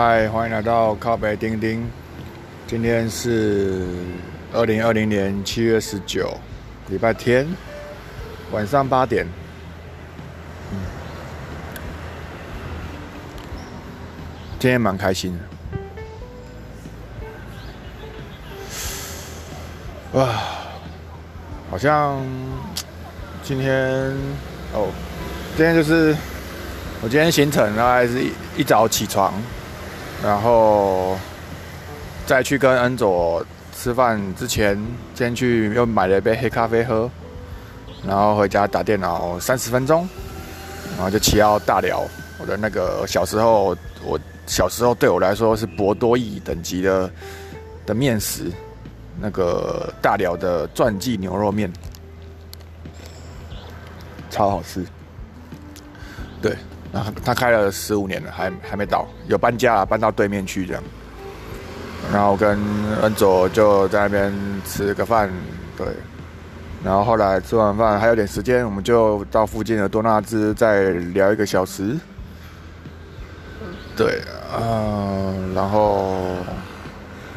嗨，欢迎来到靠北钉钉。今天是二零二零年七月十九，礼拜天晚上八点。嗯，今天蛮开心的。哇，好像今天哦，今天就是我今天行程大概是一一早起床。然后再去跟恩佐吃饭之前，先去又买了一杯黑咖啡喝，然后回家打电脑三十分钟，然后就骑到大寮。我的那个小时候，我小时候对我来说是博多亿等级的的面食，那个大寮的传记牛肉面，超好吃。对。他开了十五年了，还还没倒，有搬家了，搬到对面去这样。然后跟恩佐就在那边吃个饭，对。然后后来吃完饭还有点时间，我们就到附近的多纳兹再聊一个小时。对，嗯，然后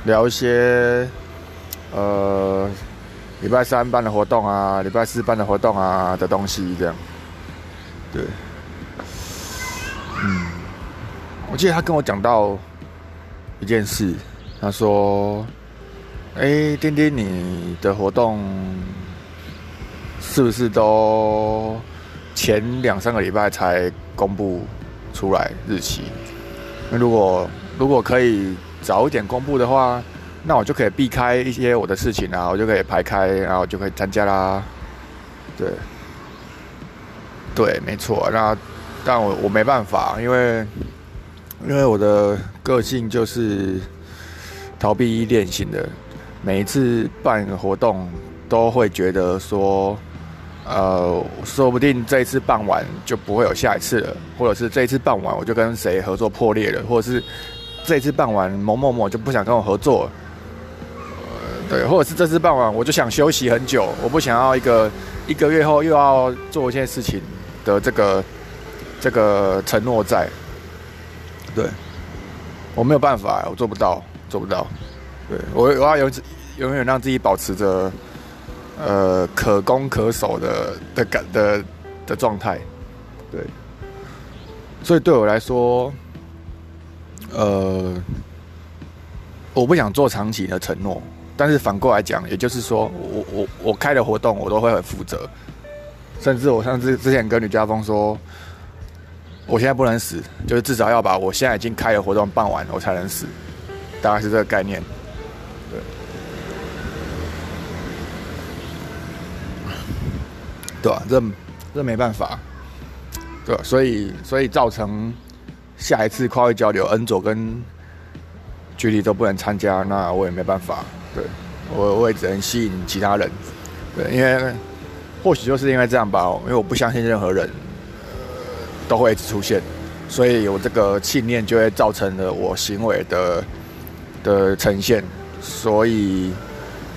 聊一些呃礼拜三办的活动啊，礼拜四办的活动啊的东西这样，对。嗯，我记得他跟我讲到一件事，他说：“哎，丁丁，你的活动是不是都前两三个礼拜才公布出来日期？那如果如果可以早一点公布的话，那我就可以避开一些我的事情啊，我就可以排开，然后就可以参加啦。”对，对，没错，那。但我我没办法，因为因为我的个性就是逃避依恋型的，每一次办活动都会觉得说，呃，说不定这一次办完就不会有下一次了，或者是这一次办完我就跟谁合作破裂了，或者是这一次办完某某某就不想跟我合作，呃，对，或者是这次办完我就想休息很久，我不想要一个一个月后又要做一件事情的这个。这个承诺在，对，我没有办法，我做不到，做不到。对我，我要永永远让自己保持着，呃，可攻可守的的感的的状态。对，所以对我来说，呃，我不想做长期的承诺，但是反过来讲，也就是说，我我我开的活动，我都会很负责，甚至我上次之前跟吕家峰说。我现在不能死，就是至少要把我现在已经开的活动办完，我才能死，大概是这个概念。对，对吧？这这没办法，对，所以所以造成下一次跨越交流，恩佐跟局里都不能参加，那我也没办法。对，我我也只能吸引其他人。对，因为或许就是因为这样吧，因为我不相信任何人。都会一直出现，所以有这个信念就会造成了我行为的的呈现，所以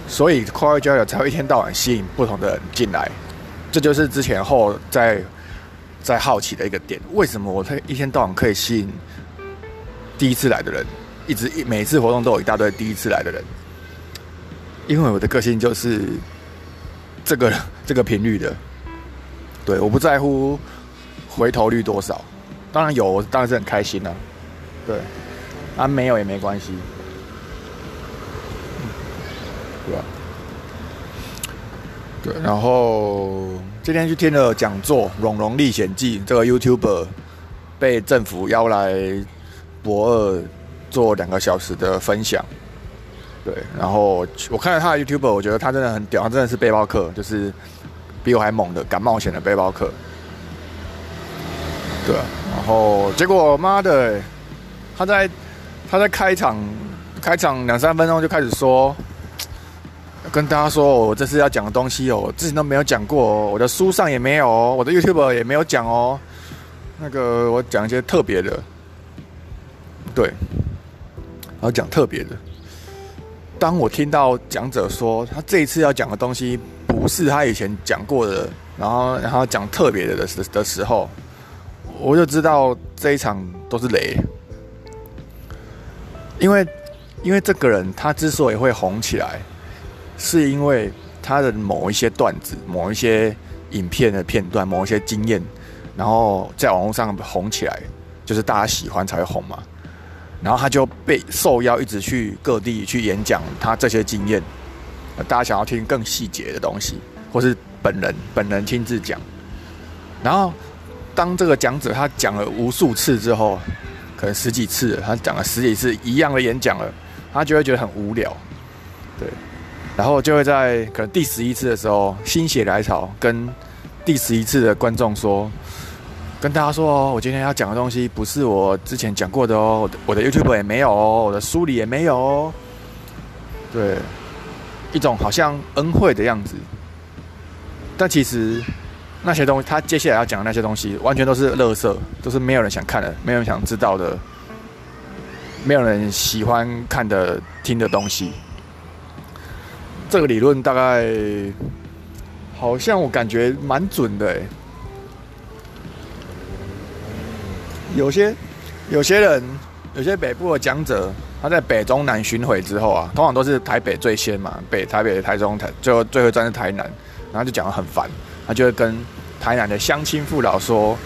所以跨越交流才会一天到晚吸引不同的人进来，这就是之前后在在好奇的一个点，为什么我一一天到晚可以吸引第一次来的人，一直每次活动都有一大堆第一次来的人，因为我的个性就是这个这个频率的，对，我不在乎。回头率多少？当然有，我当然是很开心的。对，啊，没有也没关系，对吧？对，然后今天去听了讲座《荣荣历险记》，这个 YouTuber 被政府邀来博二做两个小时的分享。对，然后我看了他的 YouTuber，我觉得他真的很屌，他真的是背包客，就是比我还猛的敢冒险的背包客。对，然后结果妈的，他在他在开场开场两三分钟就开始说，跟大家说我这次要讲的东西哦，之前都没有讲过哦，我的书上也没有哦，我的 YouTube 也没有讲哦，那个我讲一些特别的，对，然后讲特别的。当我听到讲者说他这一次要讲的东西不是他以前讲过的，然后然后讲特别的的的时候。我就知道这一场都是雷，因为因为这个人他之所以会红起来，是因为他的某一些段子、某一些影片的片段、某一些经验，然后在网络上红起来，就是大家喜欢才会红嘛。然后他就被受邀一直去各地去演讲他这些经验，大家想要听更细节的东西，或是本人本人亲自讲。然后当这个讲者他讲了无数次之后，可能十几次，他讲了十几次一样的演讲了，他就会觉得很无聊，对。然后就会在可能第十一次的时候心血来潮，跟第十一次的观众说。跟大家说哦，我今天要讲的东西不是我之前讲过的哦，我的 YouTube 也没有哦，我的书里也没有哦。对，一种好像恩惠的样子，但其实那些东西，他接下来要讲的那些东西，完全都是垃圾，都是没有人想看的，没有人想知道的，没有人喜欢看的、听的东西。这个理论大概好像我感觉蛮准的诶。有些有些人，有些北部的讲者，他在北中南巡回之后啊，通常都是台北最先嘛，北台北、台中、台最后最后站是台南，然后就讲的很烦，他就会跟台南的乡亲父老说：“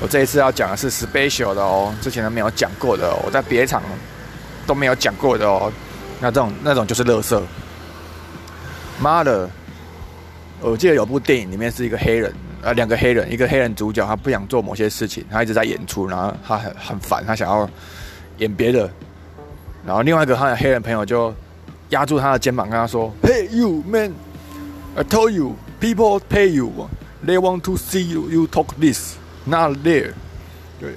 我这一次要讲的是 special 的哦，之前都没有讲过的，哦我在别场都没有讲过的哦。”那这种那种就是乐色。妈的！我记得有部电影里面是一个黑人。呃，两个黑人，一个黑人主角，他不想做某些事情，他一直在演出，然后他很很烦，他想要演别的。然后另外一个他的黑人朋友就压住他的肩膀，跟他说：“Hey you man, I told you people pay you, they want to see you you talk this, not there。”对，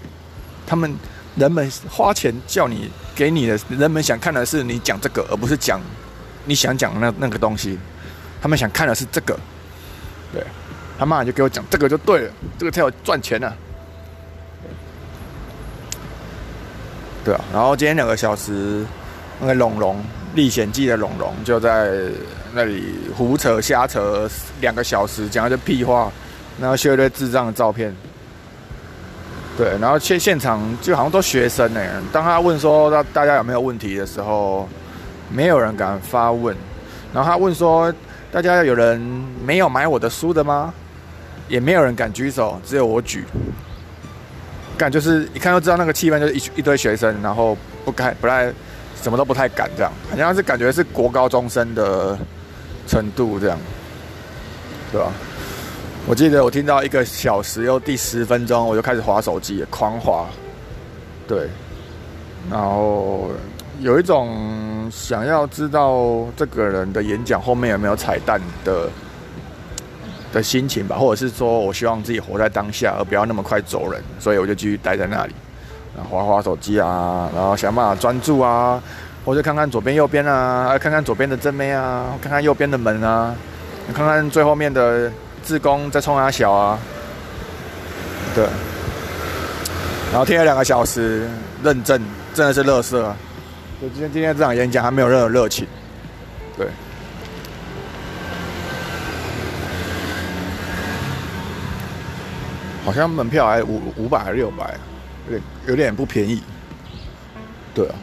他们人们花钱叫你给你的，人们想看的是你讲这个，而不是讲你想讲那那个东西。他们想看的是这个，对。他妈就给我讲这个就对了，这个才有赚钱呢。对啊，然后今天两个小时，那个龙龙历险记的龙龙就在那里胡扯瞎扯两个小时，讲一些屁话，然后秀一堆智障的照片。对，然后现现场就好像都学生呢。当他问说大大家有没有问题的时候，没有人敢发问。然后他问说大家有人没有买我的书的吗？也没有人敢举手，只有我举。感就是一看就知道那个气氛就是一一堆学生，然后不敢不太什么都不太敢这样，好像是感觉是国高中生的程度这样，对吧？我记得我听到一个小时又第十分钟，我就开始划手机，狂划。对，然后有一种想要知道这个人的演讲后面有没有彩蛋的。的心情吧，或者是说我希望自己活在当下，而不要那么快走人，所以我就继续待在那里，划划手机啊，然后想办法专注啊，或者看看左边右边啊，看看左边的正面啊，看看右边的门啊，看看最后面的自宫在冲啊小啊，对，然后听了两个小时，认证真的是乐色啊，就今天今天这场演讲还没有任何热情，对。好像门票还五五百还是六百，有点有点不便宜。对啊，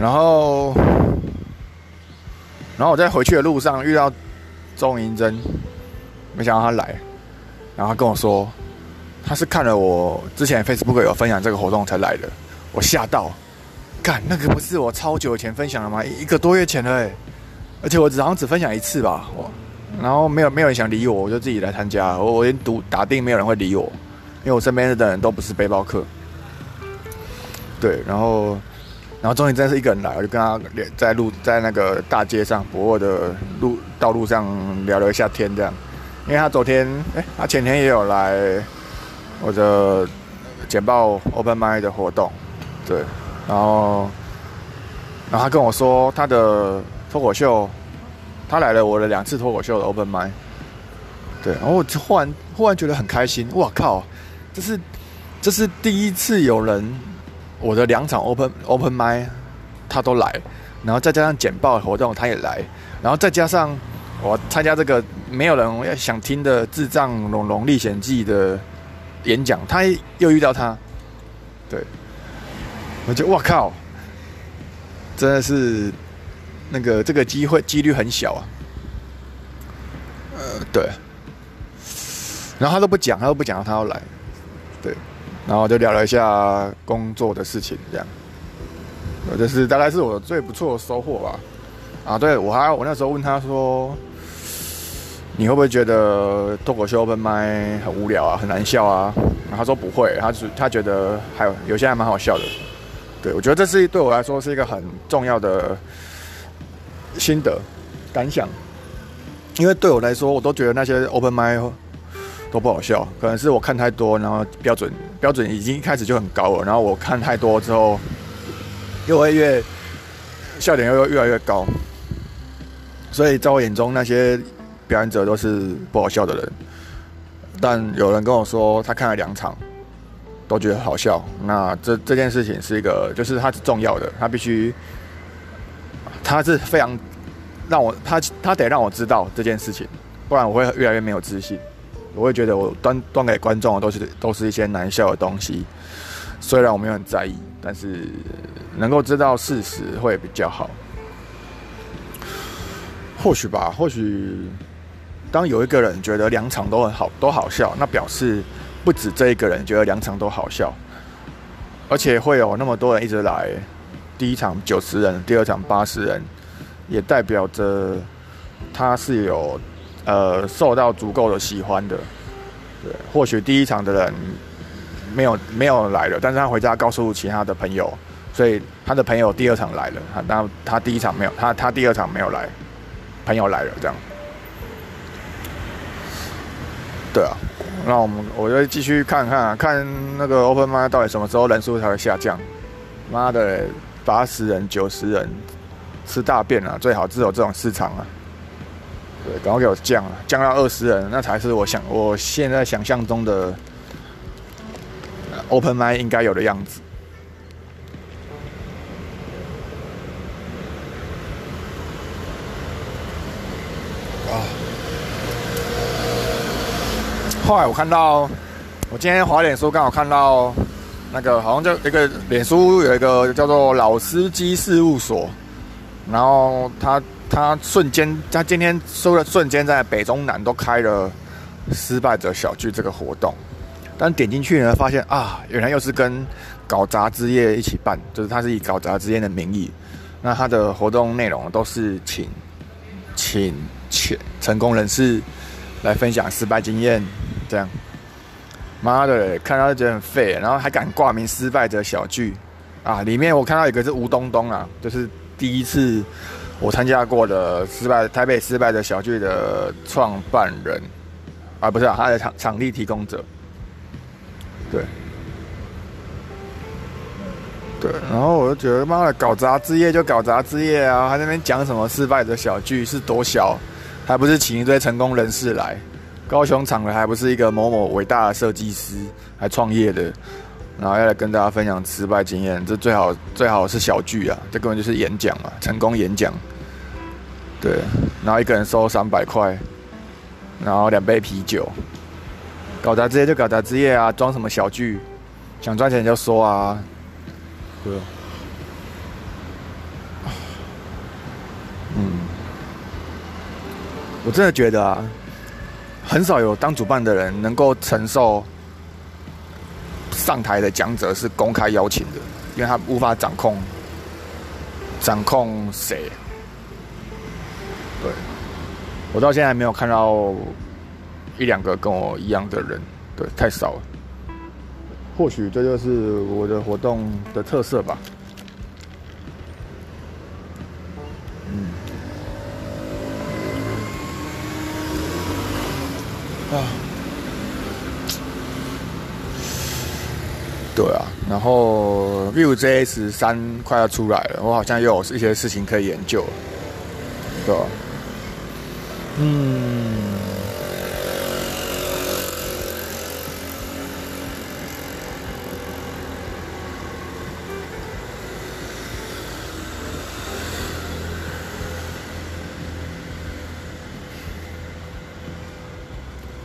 然后然后我在回去的路上遇到钟银珍，没想到他来，然后他跟我说他是看了我之前 Facebook 有分享这个活动才来的，我吓到，干那个不是我超久以前分享了吗？一个多月前了哎，而且我只好像只分享一次吧，我。然后没有没有人想理我，我就自己来参加。我我已经读打定没有人会理我，因为我身边的人都不是背包客。对，然后然后终于真的是一个人来，我就跟他在路在那个大街上博尔的路道路上聊了一下天，这样。因为他昨天哎，他前天也有来我的简报 Open m i 的活动，对，然后然后他跟我说他的脱口秀。他来了我的两次脱口秀的 open m i 对，然后我就忽然忽然觉得很开心，哇靠，这是这是第一次有人我的两场 open open m i 他都来，然后再加上简报活动他也来，然后再加上我参加这个没有人要想听的智障龙龙历险记的演讲，他又遇到他，对，我觉得哇靠，真的是那个这个机会几率很小啊。呃，对。然后他都不讲，他都不讲他要来，对。然后就聊了一下工作的事情，这样。这是大概是我最不错的收获吧。啊，对我还我那时候问他说。你会不会觉得脱口秀 open 麦很无聊啊，很难笑啊？他说不会，他只他觉得还有有些还蛮好笑的。对我觉得这是对我来说是一个很重要的心得感想，因为对我来说，我都觉得那些 open 麦都不好笑，可能是我看太多，然后标准标准已经一开始就很高了，然后我看太多之后，又会越笑点又越来越高，所以在我眼中那些。表演者都是不好笑的人，但有人跟我说他看了两场，都觉得好笑。那这这件事情是一个，就是它是重要的，他必须，他是非常让我他他得让我知道这件事情，不然我会越来越没有自信。我会觉得我端端给观众的都是都是一些难笑的东西，虽然我没有很在意，但是能够知道事实会比较好。或许吧，或许。当有一个人觉得两场都很好，都好笑，那表示不止这一个人觉得两场都好笑，而且会有那么多人一直来。第一场九十人，第二场八十人，也代表着他是有呃受到足够的喜欢的。对，或许第一场的人没有没有来了，但是他回家告诉其他的朋友，所以他的朋友第二场来了。他那他第一场没有，他他第二场没有来，朋友来了这样。对啊，那我们我就继续看看看那个 Open m 到底什么时候人数才会下降？妈的，八十人、九十人吃大便啊！最好只有这种市场啊！对，赶快给我降了，降到二十人，那才是我想我现在想象中的 Open m 应该有的样子。后来我看到，我今天滑脸书刚好看到，那个好像就一个脸书有一个叫做老司机事务所，然后他他瞬间他今天收了瞬间在北中南都开了失败者小聚这个活动，但点进去呢发现啊，原来又是跟搞杂志业一起办，就是他是以搞杂志业的名义，那他的活动内容都是请请请成功人士来分享失败经验。这样，妈的，看到就觉得很废，然后还敢挂名失败者小聚啊！里面我看到一个是吴东东啊，就是第一次我参加过的失败台北失败的小聚的创办人啊，不是啊，他的场场地提供者，对，对，然后我就觉得妈的，搞杂志业就搞杂志业啊，他那边讲什么失败的小聚是多小，还不是请一堆成功人士来。高雄场的还不是一个某某伟大的设计师，还创业的，然后要来跟大家分享失败经验，这最好最好是小聚啊，这根本就是演讲啊，成功演讲。对，然后一个人收三百块，然后两杯啤酒，搞杂志业就搞杂志业啊，装什么小聚，想赚钱就说啊，对，嗯，我真的觉得啊。很少有当主办的人能够承受上台的讲者是公开邀请的，因为他无法掌控掌控谁。对，我到现在还没有看到一两个跟我一样的人，对，太少了。或许这就是我的活动的特色吧。对啊，然后 Vue.js 三快要出来了，我好像又有一些事情可以研究，对吧？嗯，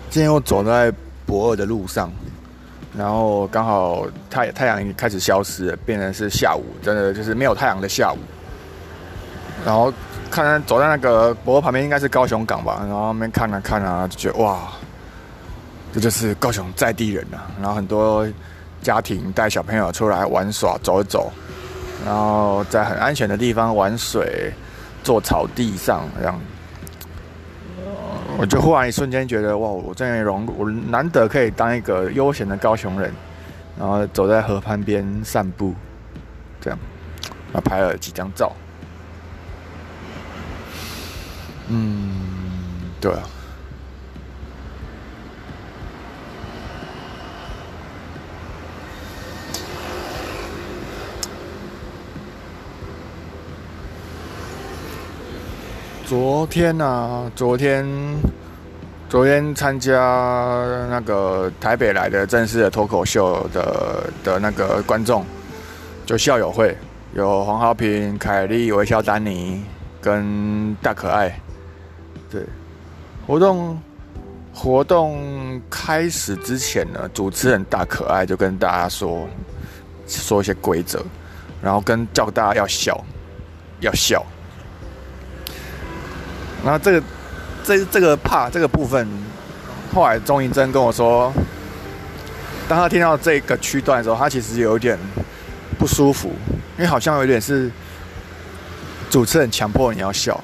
今天我走在博二的路上，然后刚好太太阳开始消失了，变成是下午，真的就是没有太阳的下午。然后看走在那个博旁边，应该是高雄港吧，然后那边看啊看啊，就觉得哇，这就是高雄在地人啊。然后很多家庭带小朋友出来玩耍走一走，然后在很安全的地方玩水，坐草地上这样。我就忽然一瞬间觉得，哇！我真的荣，我难得可以当一个悠闲的高雄人，然后走在河畔边散步，这样，然后拍了几张照。嗯，对啊。昨天呢？昨天，昨天参加那个台北来的正式的脱口秀的的那个观众，就校友会，有黄浩平、凯莉、微笑丹尼跟大可爱。对，活动活动开始之前呢，主持人大可爱就跟大家说说一些规则，然后跟叫大家要笑，要笑。然后这个，这这个怕这个部分，后来钟银珍跟我说，当他听到这个区段的时候，他其实有点不舒服，因为好像有点是主持人强迫你要笑，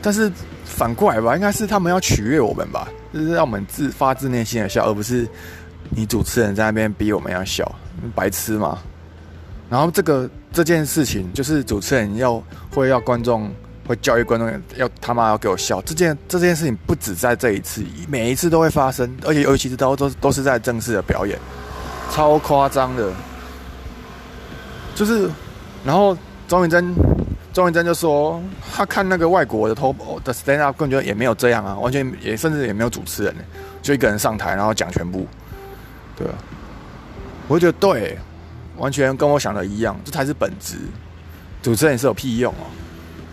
但是反过来吧，应该是他们要取悦我们吧，就是让我们自发自内心的笑，而不是你主持人在那边逼我们要笑，白痴嘛。然后这个这件事情，就是主持人要会要观众。会教育观众要他妈要给我笑，这件这件事情不止在这一次，每一次都会发生，而且尤其是都都都是在正式的表演，超夸张的。就是，然后钟云珍，钟云珍就说他看那个外国的 top 的 stand up，根本就也没有这样啊，完全也甚至也没有主持人，就一个人上台然后讲全部，对啊，我就觉得对，完全跟我想的一样，这才是本质，主持人是有屁用哦。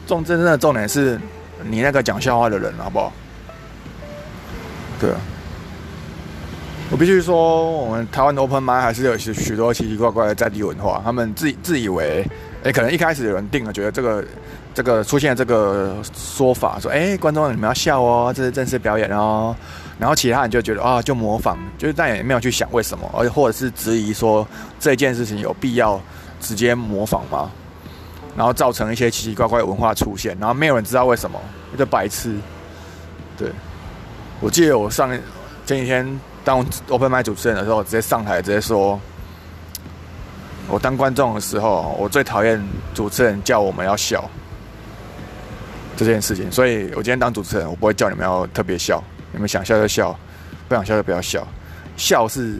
重真正的重点是你那个讲笑话的人，好不好？对啊，我必须说，我们台湾的 open Mind 还是有许许多奇奇怪怪的在地文化。他们自自以为，哎，可能一开始有人定了，觉得这个这个出现这个说法，说，哎，观众你们要笑哦，这是正式表演哦。然后其他人就觉得啊，就模仿，就是但也没有去想为什么，而或者是质疑说这件事情有必要直接模仿吗？然后造成一些奇奇怪怪的文化出现，然后没有人知道为什么，一个白痴。对，我记得我上前几天当 open m 主持人的时候，直接上台直接说，我当观众的时候，我最讨厌主持人叫我们要笑这件事情。所以我今天当主持人，我不会叫你们要特别笑，你们想笑就笑，不想笑就不要笑。笑是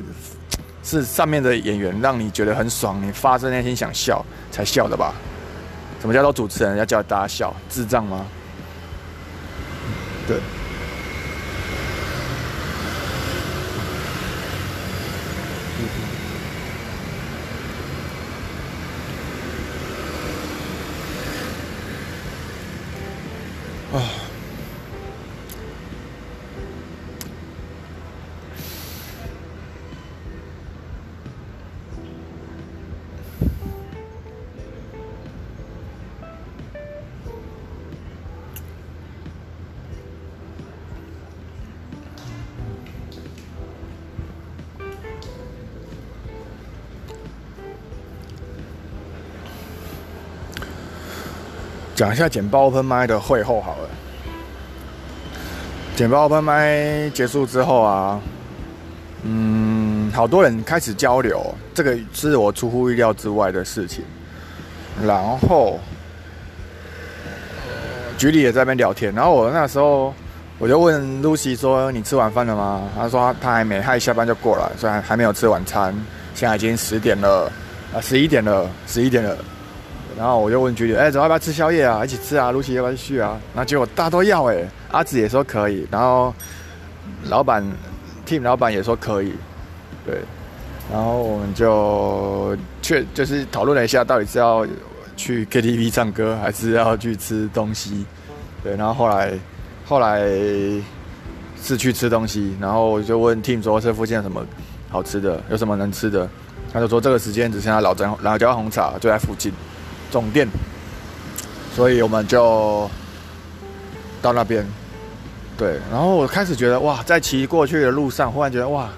是上面的演员让你觉得很爽，你发自内心想笑才笑的吧。什么叫做主持人要叫大家笑？智障吗？对。讲一下简报 open 麦的会后好了。简报 open 麦结束之后啊，嗯，好多人开始交流，这个是我出乎意料之外的事情。然后，局里也在那边聊天。然后我那时候我就问露西说：“你吃晚饭了吗？”他说他还没，他一下班就过来，虽然还没有吃晚餐。现在已经十点了，啊，十一点了，十一点了。然后我就问局里，哎，走要不要吃宵夜啊？一起吃啊，露西要不要去啊？然后结果大家都要，哎，阿紫也说可以，然后老板，team 老板也说可以，对，然后我们就确就是讨论了一下，到底是要去 KTV 唱歌，还是要去吃东西？对，然后后来后来是去吃东西，然后我就问 team 说，这附近有什么？好吃的？有什么能吃的？他就说这个时间只剩下老张老椒红茶就在附近总店，所以我们就到那边。对，然后我开始觉得哇，在骑过去的路上，忽然觉得哇，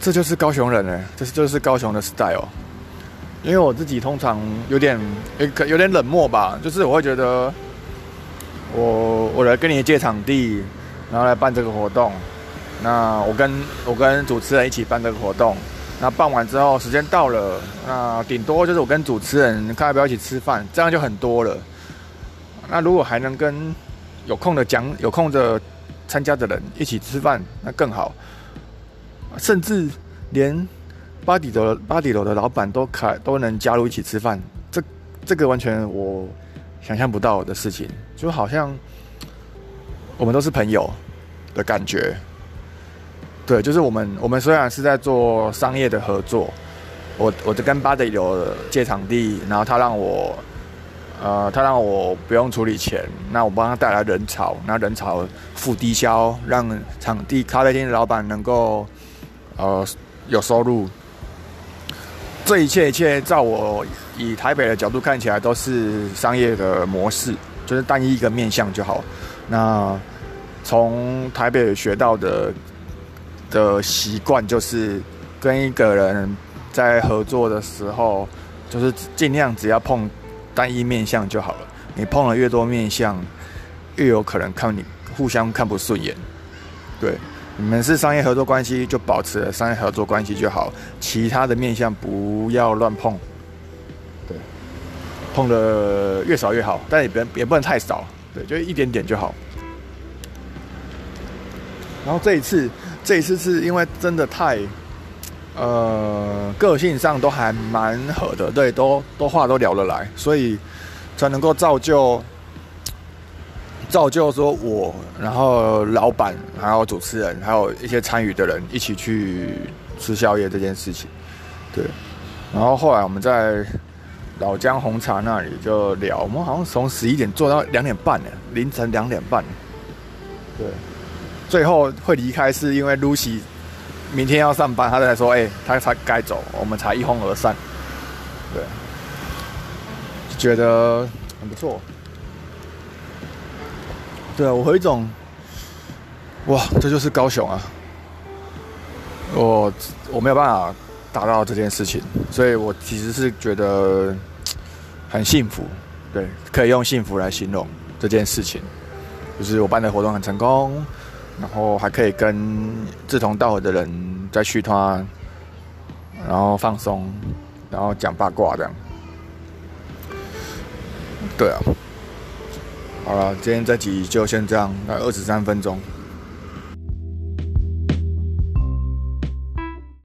这就是高雄人哎，这是就是高雄的 style。因为我自己通常有点有有点冷漠吧，就是我会觉得，我我来跟你借场地，然后来办这个活动，那我跟我跟主持人一起办这个活动，那办完之后时间到了，那顶多就是我跟主持人看要不要一起吃饭，这样就很多了。那如果还能跟有空的讲有空的参加的人一起吃饭，那更好，甚至连。巴迪的巴迪楼的老板都开都能加入一起吃饭，这这个完全我想象不到的事情，就好像我们都是朋友的感觉。对，就是我们我们虽然是在做商业的合作，我我就跟巴德有借场地，然后他让我呃他让我不用处理钱，那我帮他带来人潮，那人潮付低消，让场地咖啡厅的老板能够呃有收入。这一切一切，照我以台北的角度看起来，都是商业的模式，就是单一一个面向就好。那从台北学到的的习惯，就是跟一个人在合作的时候，就是尽量只要碰单一面相就好了。你碰了越多面相，越有可能看你互相看不顺眼。对。你们是商业合作关系，就保持商业合作关系就好，其他的面相不要乱碰。对，碰的越少越好，但也不也不能太少，对，就一点点就好。然后这一次，这一次是因为真的太，呃，个性上都还蛮合的，对，都都话都聊得来，所以才能够造就。造就说，我然后老板，还有主持人，还有一些参与的人一起去吃宵夜这件事情，对。然后后来我们在老姜红茶那里就聊，我们好像从十一点做到两点半呢，凌晨两点半。对。最后会离开是因为 Lucy 明天要上班，他在说，哎，他才该走，我们才一哄而散。对。觉得很不错。对啊，我有一种，哇，这就是高雄啊！我我没有办法达到这件事情，所以我其实是觉得很幸福，对，可以用幸福来形容这件事情。就是我办的活动很成功，然后还可以跟志同道合的人在续团，然后放松，然后讲八卦这样。对啊。好了，今天这集就先这样，那二十三分钟。